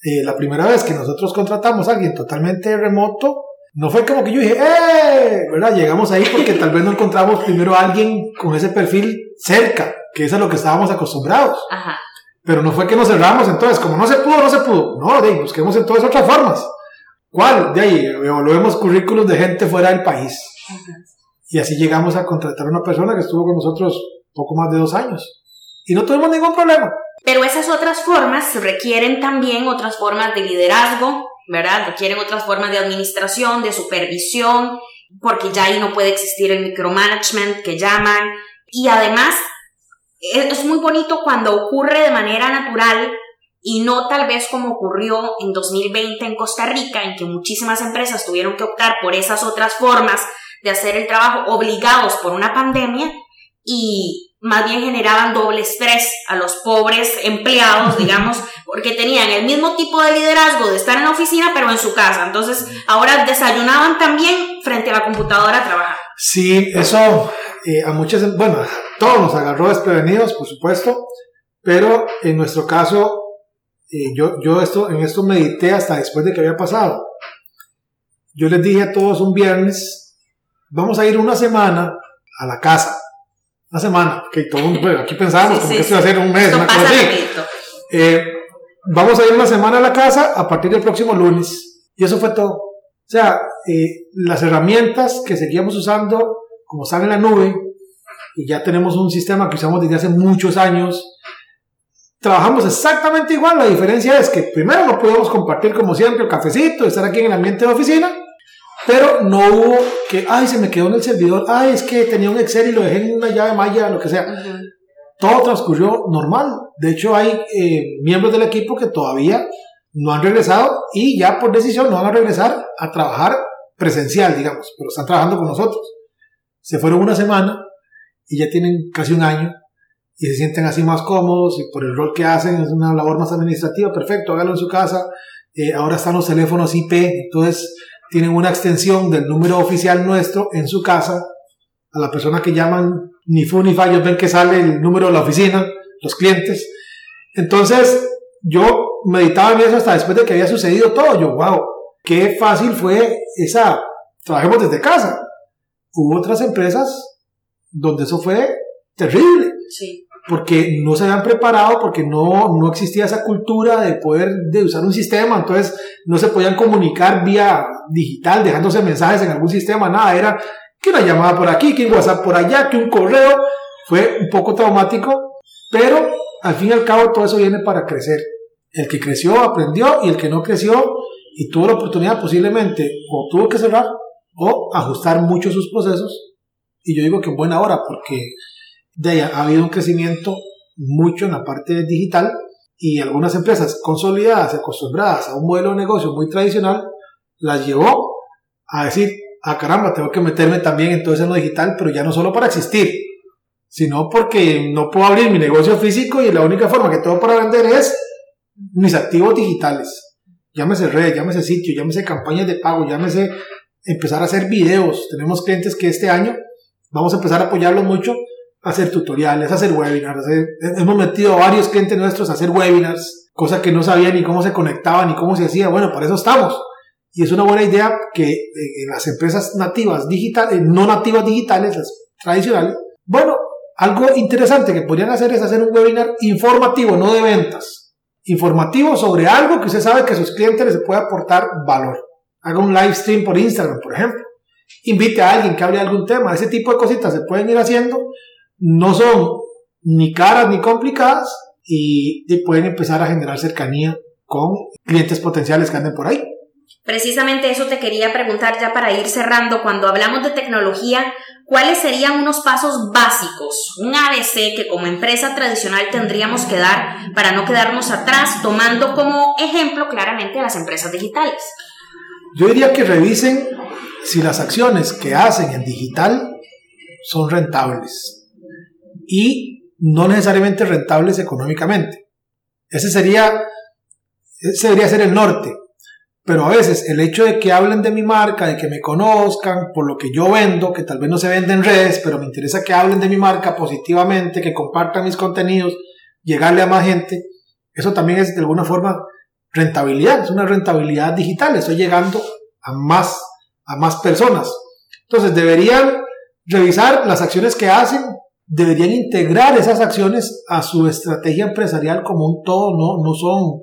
Eh, la primera vez que nosotros contratamos a alguien totalmente remoto, no fue como que yo dije, ¡eh! ¿verdad? Llegamos ahí porque tal vez no encontramos primero a alguien con ese perfil cerca, que es a lo que estábamos acostumbrados.
Ajá.
Pero no fue que nos cerramos, entonces, como no se pudo, no se pudo. No, de ahí, busquemos entonces otras formas. ¿Cuál? De ahí, evaluemos currículos de gente fuera del país. Y así llegamos a contratar a una persona que estuvo con nosotros poco más de dos años. Y no tuvimos ningún problema.
Pero esas otras formas requieren también otras formas de liderazgo, ¿verdad? Requieren otras formas de administración, de supervisión, porque ya ahí no puede existir el micromanagement que llaman. Y además, es muy bonito cuando ocurre de manera natural y no tal vez como ocurrió en 2020 en Costa Rica, en que muchísimas empresas tuvieron que optar por esas otras formas de hacer el trabajo obligados por una pandemia y más bien generaban doble estrés a los pobres empleados, digamos, porque tenían el mismo tipo de liderazgo de estar en la oficina, pero en su casa. Entonces, ahora desayunaban también frente a la computadora a trabajar.
Sí, eso eh, a muchas, bueno, todos nos agarró desprevenidos, por supuesto, pero en nuestro caso, eh, yo, yo esto, en esto medité hasta después de que había pasado. Yo les dije a todos un viernes, vamos a ir una semana a la casa una semana, que todo bueno, aquí pensábamos como que esto iba a ser un mes, una cosa así. Eh, vamos a ir una semana a la casa a partir del próximo lunes. Y eso fue todo. O sea, eh, las herramientas que seguíamos usando, como están en la nube, y ya tenemos un sistema que usamos desde hace muchos años, trabajamos exactamente igual. La diferencia es que primero no podemos compartir como siempre el cafecito, estar aquí en el ambiente de oficina, pero no hubo que, ay, se me quedó en el servidor, ay, es que tenía un Excel y lo dejé en una llave maya, lo que sea. Todo transcurrió normal. De hecho, hay eh, miembros del equipo que todavía no han regresado y ya por decisión no van a regresar a trabajar presencial, digamos, pero están trabajando con nosotros. Se fueron una semana y ya tienen casi un año y se sienten así más cómodos y por el rol que hacen es una labor más administrativa, perfecto, hágalo en su casa. Eh, ahora están los teléfonos IP, entonces tienen una extensión del número oficial nuestro en su casa. A la persona que llaman ni fu ni fa, ellos ven que sale el número de la oficina, los clientes. Entonces, yo meditaba en eso hasta después de que había sucedido todo. Yo, wow, qué fácil fue esa, trabajemos desde casa. Hubo otras empresas donde eso fue terrible.
Sí
porque no se habían preparado, porque no, no existía esa cultura de poder de usar un sistema, entonces no se podían comunicar vía digital, dejándose mensajes en algún sistema, nada, era que una llamada por aquí, que un WhatsApp por allá, que un correo, fue un poco traumático, pero al fin y al cabo todo eso viene para crecer. El que creció aprendió y el que no creció y tuvo la oportunidad posiblemente o tuvo que cerrar o ajustar mucho sus procesos. Y yo digo que en buena hora porque de ahí ha habido un crecimiento mucho en la parte digital y algunas empresas consolidadas, acostumbradas a un modelo de negocio muy tradicional, las llevó a decir, ah caramba, tengo que meterme también en todo lo digital, pero ya no solo para existir, sino porque no puedo abrir mi negocio físico y la única forma que tengo para vender es mis activos digitales. Llámese redes, llámese sitio, llámese campañas de pago, llámese empezar a hacer videos. Tenemos clientes que este año vamos a empezar a apoyarlos mucho hacer tutoriales, hacer webinars. hemos metido a varios clientes nuestros a hacer webinars, cosa que no sabían ni cómo se conectaban ni cómo se hacía. Bueno, para eso estamos. Y es una buena idea que eh, las empresas nativas digitales, no nativas digitales, las tradicionales, bueno, algo interesante que podrían hacer es hacer un webinar informativo, no de ventas. Informativo sobre algo que usted sabe que a sus clientes les puede aportar valor. Haga un live stream por Instagram, por ejemplo. Invite a alguien que hable de algún tema. Ese tipo de cositas se pueden ir haciendo no son ni caras ni complicadas y, pueden empezar a generar cercanía con clientes potenciales que anden por ahí.
Precisamente eso te quería preguntar ya para ir cerrando. Cuando hablamos de tecnología, ¿cuáles serían unos pasos básicos, un ABC que como empresa tradicional tendríamos que dar para no quedarnos atrás, tomando como ejemplo claramente a las empresas digitales?
Yo diría que revisen si las acciones que hacen en digital son rentables y no necesariamente rentables económicamente. Ese sería, ese debería ser el norte. Pero a veces el hecho de que hablen de mi marca, de que me conozcan por lo que yo vendo, que tal vez no se vende en redes, pero me interesa que hablen de mi marca positivamente, que compartan mis contenidos, llegarle a más gente, eso también es de alguna forma rentabilidad, es una rentabilidad digital, estoy llegando a más, a más personas. Entonces deberían revisar las acciones que hacen, deberían integrar esas acciones a su estrategia empresarial como un todo, no, no, son,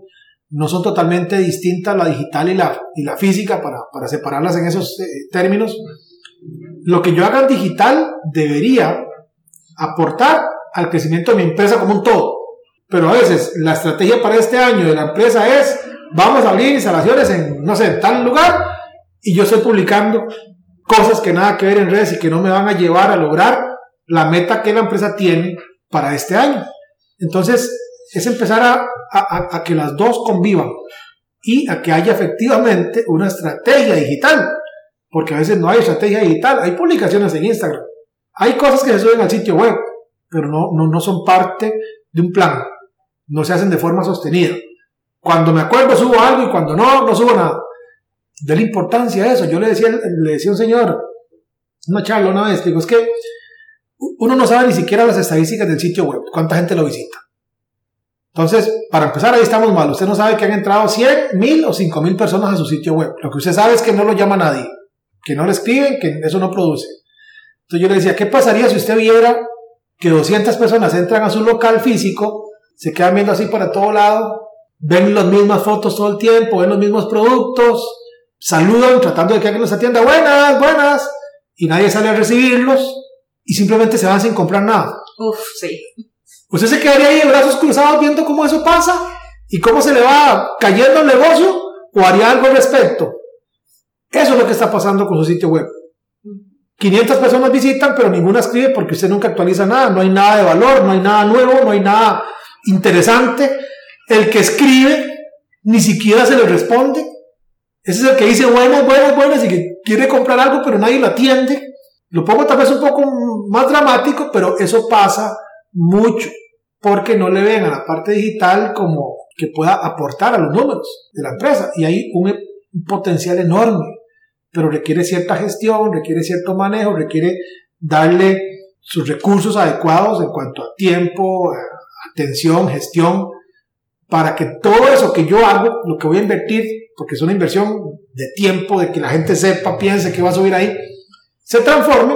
no son totalmente distintas la digital y la, y la física para, para separarlas en esos eh, términos. Lo que yo haga digital debería aportar al crecimiento de mi empresa como un todo. Pero a veces la estrategia para este año de la empresa es, vamos a abrir instalaciones en, no sé, en tal lugar, y yo estoy publicando cosas que nada que ver en redes y que no me van a llevar a lograr la meta que la empresa tiene para este año. Entonces, es empezar a, a, que las dos convivan y a que haya efectivamente una estrategia digital, porque a veces no hay estrategia digital, hay publicaciones en Instagram, hay cosas que se suben al sitio web, pero no, no, no son parte de un plan, no se hacen de forma sostenida. Cuando me acuerdo subo algo y cuando no, no subo nada. De la importancia de eso. Yo le decía, le decía a un señor, una charla una vez, digo, es que uno no sabe ni siquiera las estadísticas del sitio web, cuánta gente lo visita. Entonces, para empezar, ahí estamos mal. Usted no sabe que han entrado 100, 1000 o 5000 personas a su sitio web. Lo que usted sabe es que no lo llama nadie, que no le escriben, que eso no produce. Entonces yo le decía, ¿qué pasaría si usted viera que 200 personas entran a su local físico, se quedan viendo así para todo lado, ven las mismas fotos todo el tiempo, ven los mismos productos, saludan tratando de que alguien los atienda, buenas, buenas, y nadie sale a recibirlos y simplemente se van sin comprar nada.
Uf, sí.
Usted se quedaría ahí de brazos cruzados viendo cómo eso pasa y cómo se le va cayendo el negocio o haría algo al respecto. Eso es lo que está pasando con su sitio web. 500 personas visitan, pero ninguna escribe porque usted nunca actualiza nada, no hay nada de valor, no hay nada nuevo, no hay nada interesante. El que escribe ni siquiera se le responde. Ese es el que dice buenas, buenas, buenas y que quiere comprar algo, pero nadie lo atiende. Lo pongo tal vez un poco más dramático, pero eso pasa mucho porque no le ven a la parte digital como que pueda aportar a los números de la empresa. Y hay un, potencial enorme, pero requiere cierta gestión, requiere cierto manejo, requiere darle sus recursos adecuados en cuanto a tiempo, atención, gestión, para que todo eso que yo hago, lo que voy a invertir, porque es una inversión de tiempo, de que la gente sepa, piense que va a subir ahí, se transforme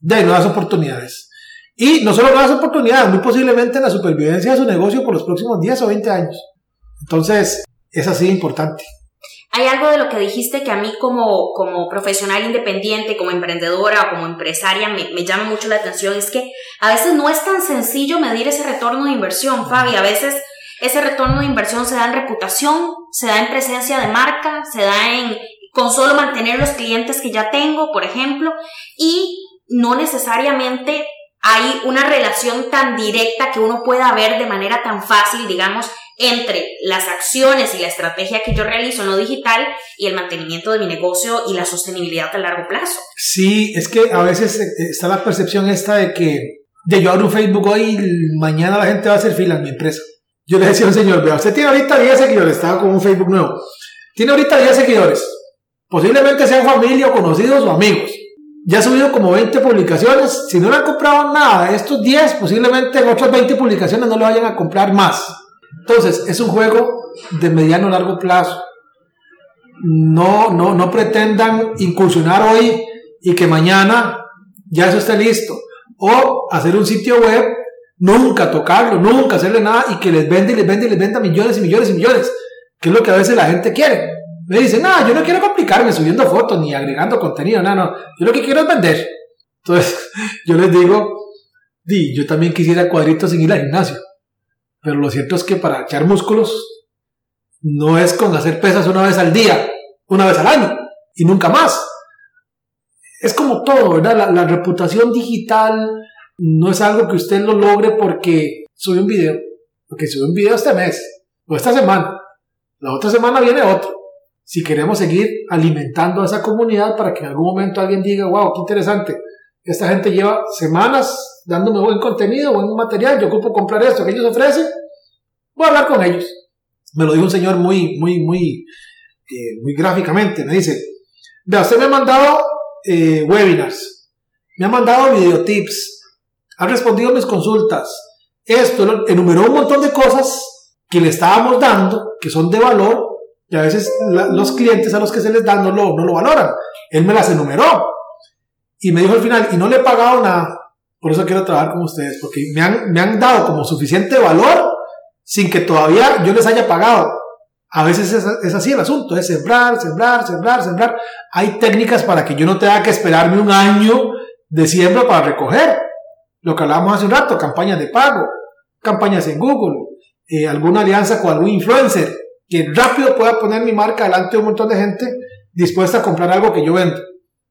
de nuevas oportunidades. Y no solo nuevas oportunidades, muy posiblemente en la supervivencia de su negocio por los próximos 10 o 20 años. Entonces, es así importante.
Hay algo de lo que dijiste que a mí como, como profesional independiente, como emprendedora o como empresaria me, me, llama mucho la atención, es que a veces no es tan sencillo medir ese retorno de inversión, Fabi. A veces ese retorno de inversión se da en reputación, se da en presencia de marca, se da en con solo mantener los clientes que ya tengo, por ejemplo, y no necesariamente hay una relación tan directa que uno pueda ver de manera tan fácil, digamos, entre las acciones y la estrategia que yo realizo en lo digital y el mantenimiento de mi negocio y la sostenibilidad a largo plazo.
Sí, es que a veces está la percepción esta de que de yo abro un Facebook hoy y mañana la gente va a hacer fila en mi empresa. Yo le decía al señor, vea, usted tiene ahorita 10 seguidores, estaba con un Facebook nuevo. Tiene ahorita 10 seguidores. Posiblemente sean familia o conocidos o amigos. Ya ha subido como 20 publicaciones. Si no le han comprado nada de estos 10, posiblemente en otras 20 publicaciones no le vayan a comprar más. Entonces, es un juego de mediano largo plazo. No, no, no pretendan incursionar hoy y que mañana ya eso esté listo. O hacer un sitio web, nunca tocarlo, nunca hacerle nada y que les vende y les vende y les venda millones y millones y millones. Que es lo que a veces la gente quiere. Me dicen, no, yo no quiero complicarme subiendo fotos ni agregando contenido, no, no, yo lo que quiero es vender. Entonces, yo les digo, di, yo también quisiera cuadritos sin ir al gimnasio. Pero lo cierto es que para echar músculos no es con hacer pesas una vez al día, una vez al año y nunca más. Es como todo, ¿verdad? La, la reputación digital no es algo que usted lo logre porque sube un video, porque sube un video este mes o esta semana. La otra semana viene otro si queremos seguir alimentando a esa comunidad para que en algún momento alguien diga, wow, qué interesante, esta gente lleva semanas dándome buen contenido, buen material, yo ocupo comprar esto que ellos ofrecen, voy a hablar con ellos. Me lo dijo un señor muy, muy, muy, eh, muy gráficamente. Me dice, vea, usted me ha mandado eh, webinars, me ha mandado videotips, ha respondido mis consultas. Esto enumeró un montón de cosas que le estábamos dando, que son de valor, y a veces los clientes a los que se les da no lo, no lo valoran. Él me las enumeró. Y me dijo al final, y no le he pagado nada. Por eso quiero trabajar con ustedes, porque me han, me han dado como suficiente valor sin que todavía yo les haya pagado. A veces es, así el asunto, es sembrar, sembrar, sembrar, sembrar. Hay técnicas para que yo no tenga que esperarme un año de siembra para recoger. Lo que hablábamos hace un rato, campañas de pago, campañas en Google, eh, alguna alianza con algún influencer que rápido pueda poner mi marca delante de un montón de gente dispuesta a comprar algo que yo vendo.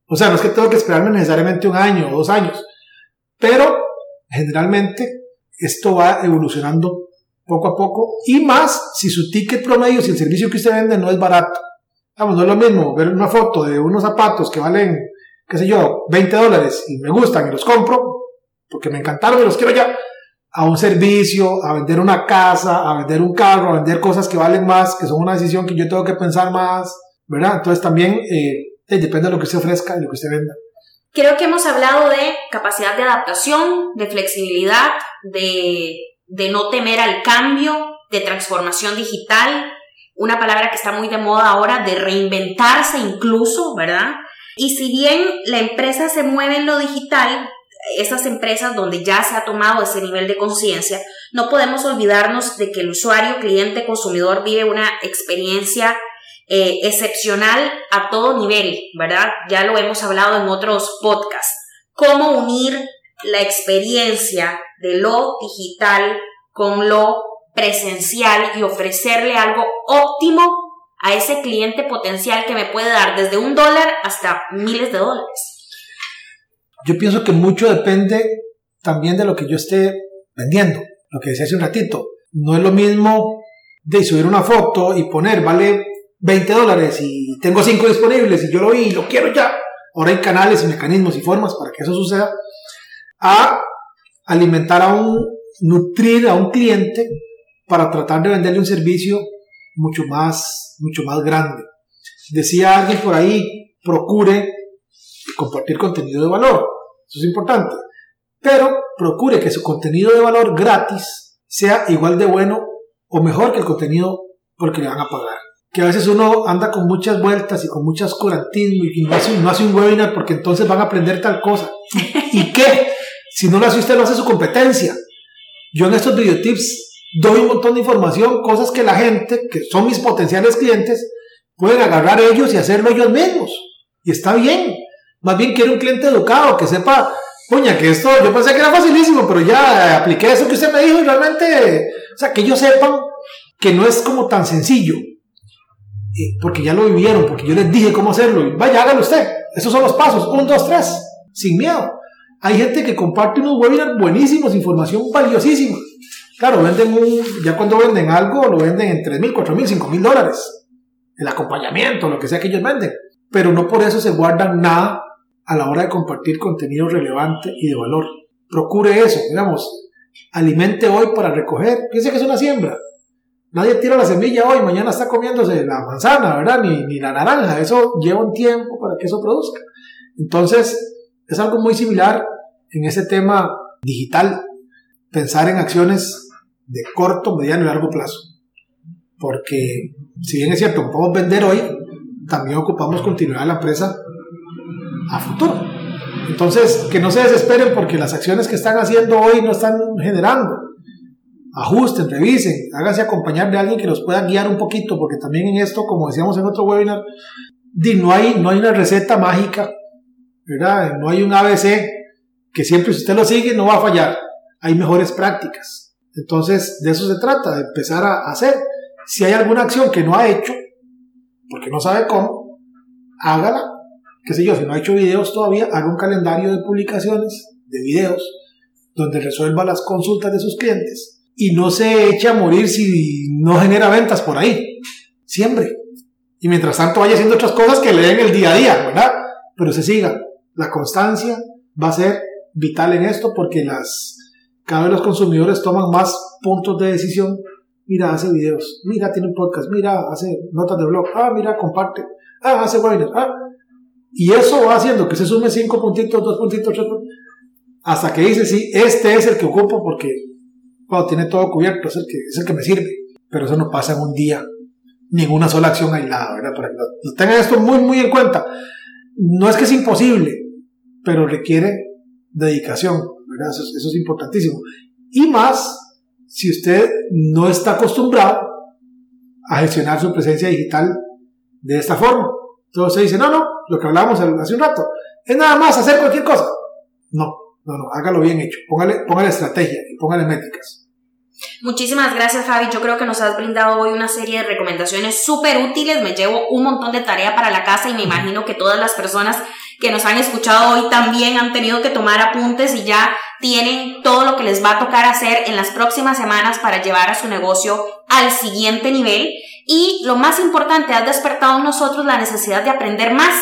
O sea, no es que tengo que esperarme necesariamente un año o dos años, pero generalmente esto va evolucionando poco a poco y más si su ticket promedio, si el servicio que usted vende no es barato. Vamos, no es lo mismo ver una foto de unos zapatos que valen, qué sé yo, 20 dólares y me gustan y los compro porque me encantaron y los quiero ya, a un servicio, a vender una casa, a vender un carro, a vender cosas que valen más, que son una decisión que yo tengo que pensar más, ¿verdad? Entonces también eh, eh, depende de lo que usted ofrezca y lo que usted venda.
Creo que hemos hablado de capacidad de adaptación, de flexibilidad, de de no temer al cambio, de transformación digital, una palabra que está muy de moda ahora, de reinventarse incluso, ¿verdad? Y si bien la empresa se mueve en lo digital, esas empresas donde ya se ha tomado ese nivel de conciencia, no podemos olvidarnos de que el usuario, cliente, consumidor vive una experiencia eh, excepcional a todo nivel, ¿verdad? Ya lo hemos hablado en otros podcasts. Cómo unir la experiencia de lo digital con lo presencial y ofrecerle algo óptimo a ese cliente potencial que me puede dar desde un dólar hasta miles de dólares.
Yo pienso que mucho depende también de lo que yo esté vendiendo. Lo que decía hace un ratito. No es lo mismo de subir una foto y poner, vale 20 dólares y tengo 5 disponibles y yo lo vi y lo quiero ya. Ahora hay canales y mecanismos y formas para que eso suceda. A alimentar a un, nutrir a un cliente para tratar de venderle un servicio mucho más, mucho más grande. Decía alguien por ahí, procure compartir contenido de valor. Eso es importante. Pero procure que su contenido de valor gratis sea igual de bueno o mejor que el contenido porque le van a pagar. Que a veces uno anda con muchas vueltas y con muchas curantismo y no hace, no hace un webinar porque entonces van a aprender tal cosa. ¿Y qué? Si no lo hace usted, lo hace su competencia. Yo en estos videotips doy un montón de información, cosas que la gente, que son mis potenciales clientes, pueden agarrar ellos y hacerlo ellos mismos. Y está bien. Más bien quiero un cliente educado que sepa, puña, que esto, yo pensé que era facilísimo, pero ya apliqué eso que usted me dijo y realmente, o sea, que ellos sepan que no es como tan sencillo. Porque ya lo vivieron, porque yo les dije cómo hacerlo. Vaya, hágalo usted. Esos son los pasos. Un, dos, tres. Sin miedo. Hay gente que comparte unos webinars buenísimos, información valiosísima. Claro, venden un, ya cuando venden algo, lo venden en 3 mil, 4 mil, 5 mil dólares. El acompañamiento, lo que sea que ellos venden. Pero no por eso se guardan nada a la hora de compartir contenido relevante y de valor. Procure eso, digamos, alimente hoy para recoger. Piense que es una siembra. Nadie tira la semilla hoy, mañana está comiéndose la manzana, ¿verdad? Ni, ni la naranja. Eso lleva un tiempo para que eso produzca. Entonces, es algo muy similar en ese tema digital, pensar en acciones de corto, mediano y largo plazo. Porque si bien es cierto, podemos vender hoy, también ocupamos continuidad la empresa a futuro. Entonces, que no se desesperen porque las acciones que están haciendo hoy no están generando. Ajusten, revisen, háganse acompañar de alguien que los pueda guiar un poquito, porque también en esto, como decíamos en otro webinar, no hay, no hay una receta mágica, ¿verdad? No hay un ABC que siempre si usted lo sigue no va a fallar. Hay mejores prácticas. Entonces, de eso se trata, de empezar a hacer. Si hay alguna acción que no ha hecho, porque no sabe cómo, hágala. Qué sé yo, si no ha hecho videos todavía, haga un calendario de publicaciones, de videos, donde resuelva las consultas de sus clientes. Y no se eche a morir si no genera ventas por ahí. Siempre. Y mientras tanto vaya haciendo otras cosas que le den el día a día, ¿verdad? Pero se siga. La constancia va a ser vital en esto porque las, cada vez los consumidores toman más puntos de decisión mira, hace videos, mira, tiene un podcast, mira, hace notas de blog, ah, mira, comparte, ah, hace webinars, ah. Y eso va haciendo que se sume cinco puntitos, dos puntitos, tres puntitos, hasta que dice, sí, este es el que ocupo porque, wow, tiene todo cubierto, es el que, es el que me sirve. Pero eso no pasa en un día, ni en una sola acción aislada, ¿verdad? Para que tengan esto muy, muy en cuenta. No es que es imposible, pero requiere dedicación, ¿verdad? Eso, eso es importantísimo. Y más si usted no está acostumbrado a gestionar su presencia digital de esta forma. Entonces dice, no, no, lo que hablábamos hace un rato, es nada más hacer cualquier cosa. No, no, no, hágalo bien hecho. Póngale, póngale estrategia y póngale métricas.
Muchísimas gracias, Fabi. Yo creo que nos has brindado hoy una serie de recomendaciones súper útiles. Me llevo un montón de tarea para la casa y me imagino que todas las personas que nos han escuchado hoy también han tenido que tomar apuntes y ya tienen todo lo que les va a tocar hacer en las próximas semanas para llevar a su negocio al siguiente nivel. Y lo más importante, has despertado en nosotros la necesidad de aprender más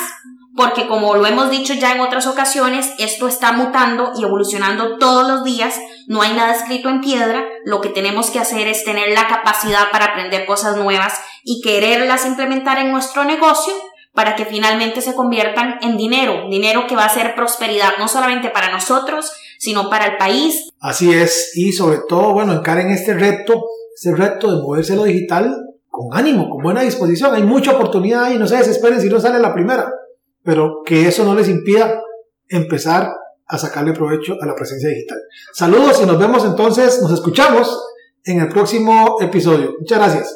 porque como lo hemos dicho ya en otras ocasiones, esto está mutando y evolucionando todos los días, no hay nada escrito en piedra, lo que tenemos que hacer es tener la capacidad para aprender cosas nuevas y quererlas implementar en nuestro negocio para que finalmente se conviertan en dinero, dinero que va a ser prosperidad no solamente para nosotros, sino para el país.
Así es, y sobre todo, bueno, encaren este reto, este reto de moverse lo digital con ánimo, con buena disposición. Hay mucha oportunidad y no se desesperen si no sale la primera pero que eso no les impida empezar a sacarle provecho a la presencia digital. Saludos y nos vemos entonces, nos escuchamos en el próximo episodio. Muchas gracias.